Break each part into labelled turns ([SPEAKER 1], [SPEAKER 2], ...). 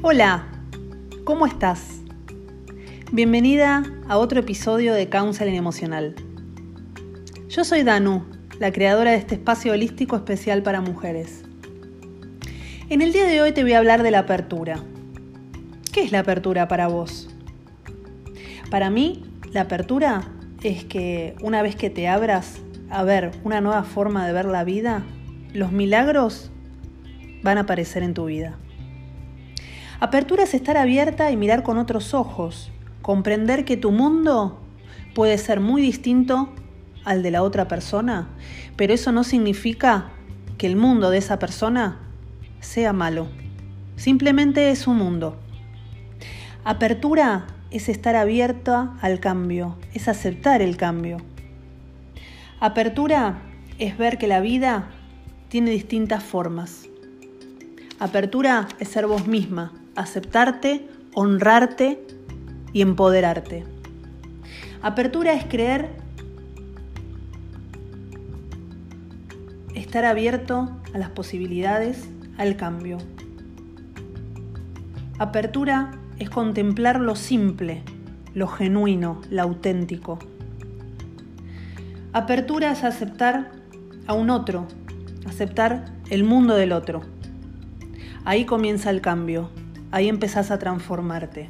[SPEAKER 1] Hola, ¿cómo estás? Bienvenida a otro episodio de Counseling Emocional. Yo soy Danu, la creadora de este espacio holístico especial para mujeres. En el día de hoy te voy a hablar de la apertura. ¿Qué es la apertura para vos? Para mí, la apertura es que una vez que te abras a ver una nueva forma de ver la vida, los milagros van a aparecer en tu vida. Apertura es estar abierta y mirar con otros ojos, comprender que tu mundo puede ser muy distinto al de la otra persona, pero eso no significa que el mundo de esa persona sea malo. Simplemente es un mundo. Apertura es estar abierta al cambio, es aceptar el cambio. Apertura es ver que la vida tiene distintas formas. Apertura es ser vos misma, aceptarte, honrarte y empoderarte. Apertura es creer, estar abierto a las posibilidades, al cambio. Apertura es contemplar lo simple, lo genuino, lo auténtico. Apertura es aceptar a un otro, aceptar el mundo del otro. Ahí comienza el cambio, ahí empezás a transformarte.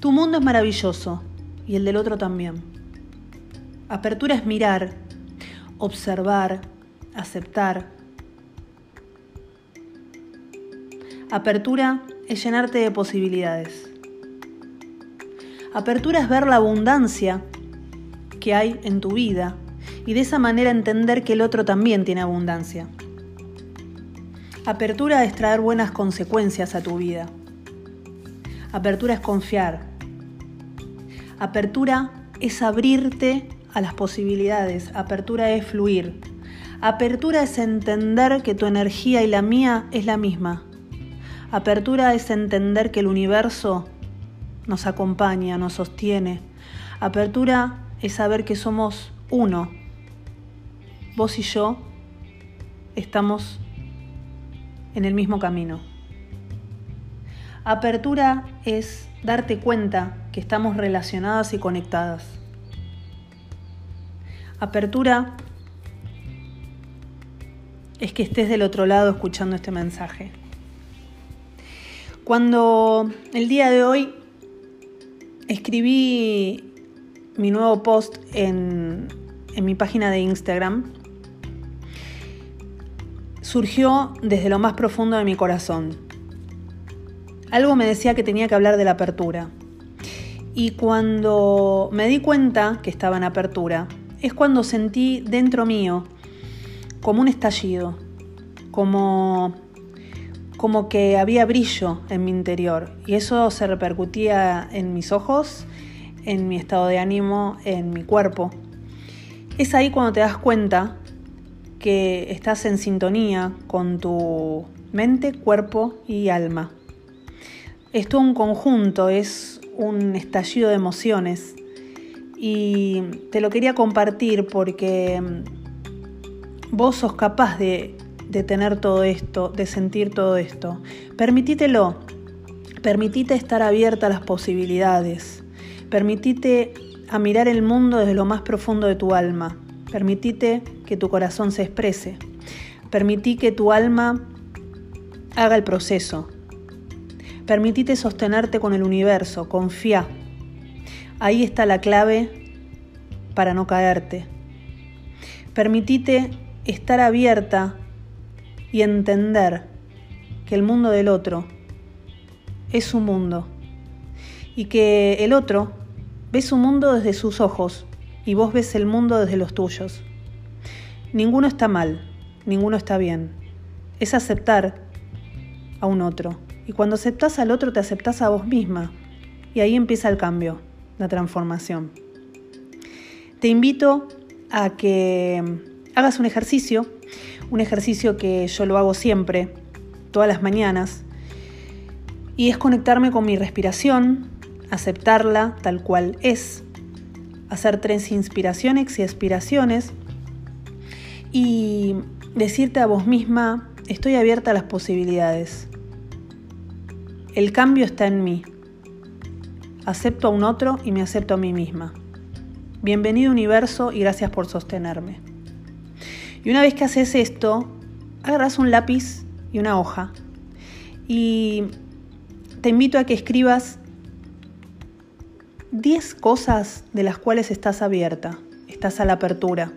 [SPEAKER 1] Tu mundo es maravilloso y el del otro también. Apertura es mirar, observar, aceptar. Apertura es llenarte de posibilidades. Apertura es ver la abundancia que hay en tu vida y de esa manera entender que el otro también tiene abundancia. Apertura es traer buenas consecuencias a tu vida. Apertura es confiar. Apertura es abrirte a las posibilidades. Apertura es fluir. Apertura es entender que tu energía y la mía es la misma. Apertura es entender que el universo nos acompaña, nos sostiene. Apertura es saber que somos uno. Vos y yo estamos en el mismo camino. Apertura es darte cuenta que estamos relacionadas y conectadas. Apertura es que estés del otro lado escuchando este mensaje. Cuando el día de hoy escribí mi nuevo post en, en mi página de Instagram, surgió desde lo más profundo de mi corazón. Algo me decía que tenía que hablar de la apertura. Y cuando me di cuenta que estaba en apertura, es cuando sentí dentro mío como un estallido, como, como que había brillo en mi interior. Y eso se repercutía en mis ojos, en mi estado de ánimo, en mi cuerpo. Es ahí cuando te das cuenta que estás en sintonía con tu mente, cuerpo y alma. Es todo un conjunto, es un estallido de emociones y te lo quería compartir porque mm, vos sos capaz de, de tener todo esto, de sentir todo esto. Permitítelo, permitite estar abierta a las posibilidades, permitite a mirar el mundo desde lo más profundo de tu alma. Permitite que tu corazón se exprese. Permití que tu alma haga el proceso. Permitite sostenerte con el universo, confía. Ahí está la clave para no caerte. Permitite estar abierta y entender que el mundo del otro es su mundo y que el otro ve su mundo desde sus ojos y vos ves el mundo desde los tuyos. Ninguno está mal, ninguno está bien. Es aceptar a un otro. Y cuando aceptas al otro, te aceptas a vos misma. Y ahí empieza el cambio, la transformación. Te invito a que hagas un ejercicio, un ejercicio que yo lo hago siempre, todas las mañanas, y es conectarme con mi respiración, aceptarla tal cual es, hacer tres inspiraciones y expiraciones y decirte a vos misma, estoy abierta a las posibilidades. El cambio está en mí. Acepto a un otro y me acepto a mí misma. Bienvenido universo y gracias por sostenerme. Y una vez que haces esto, agarras un lápiz y una hoja y te invito a que escribas 10 cosas de las cuales estás abierta, estás a la apertura.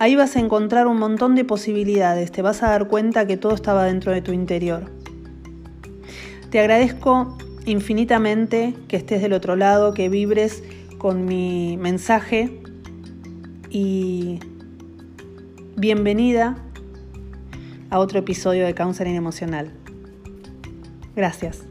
[SPEAKER 1] Ahí vas a encontrar un montón de posibilidades, te vas a dar cuenta que todo estaba dentro de tu interior. Te agradezco infinitamente que estés del otro lado, que vibres con mi mensaje y bienvenida a otro episodio de Counseling Emocional. Gracias.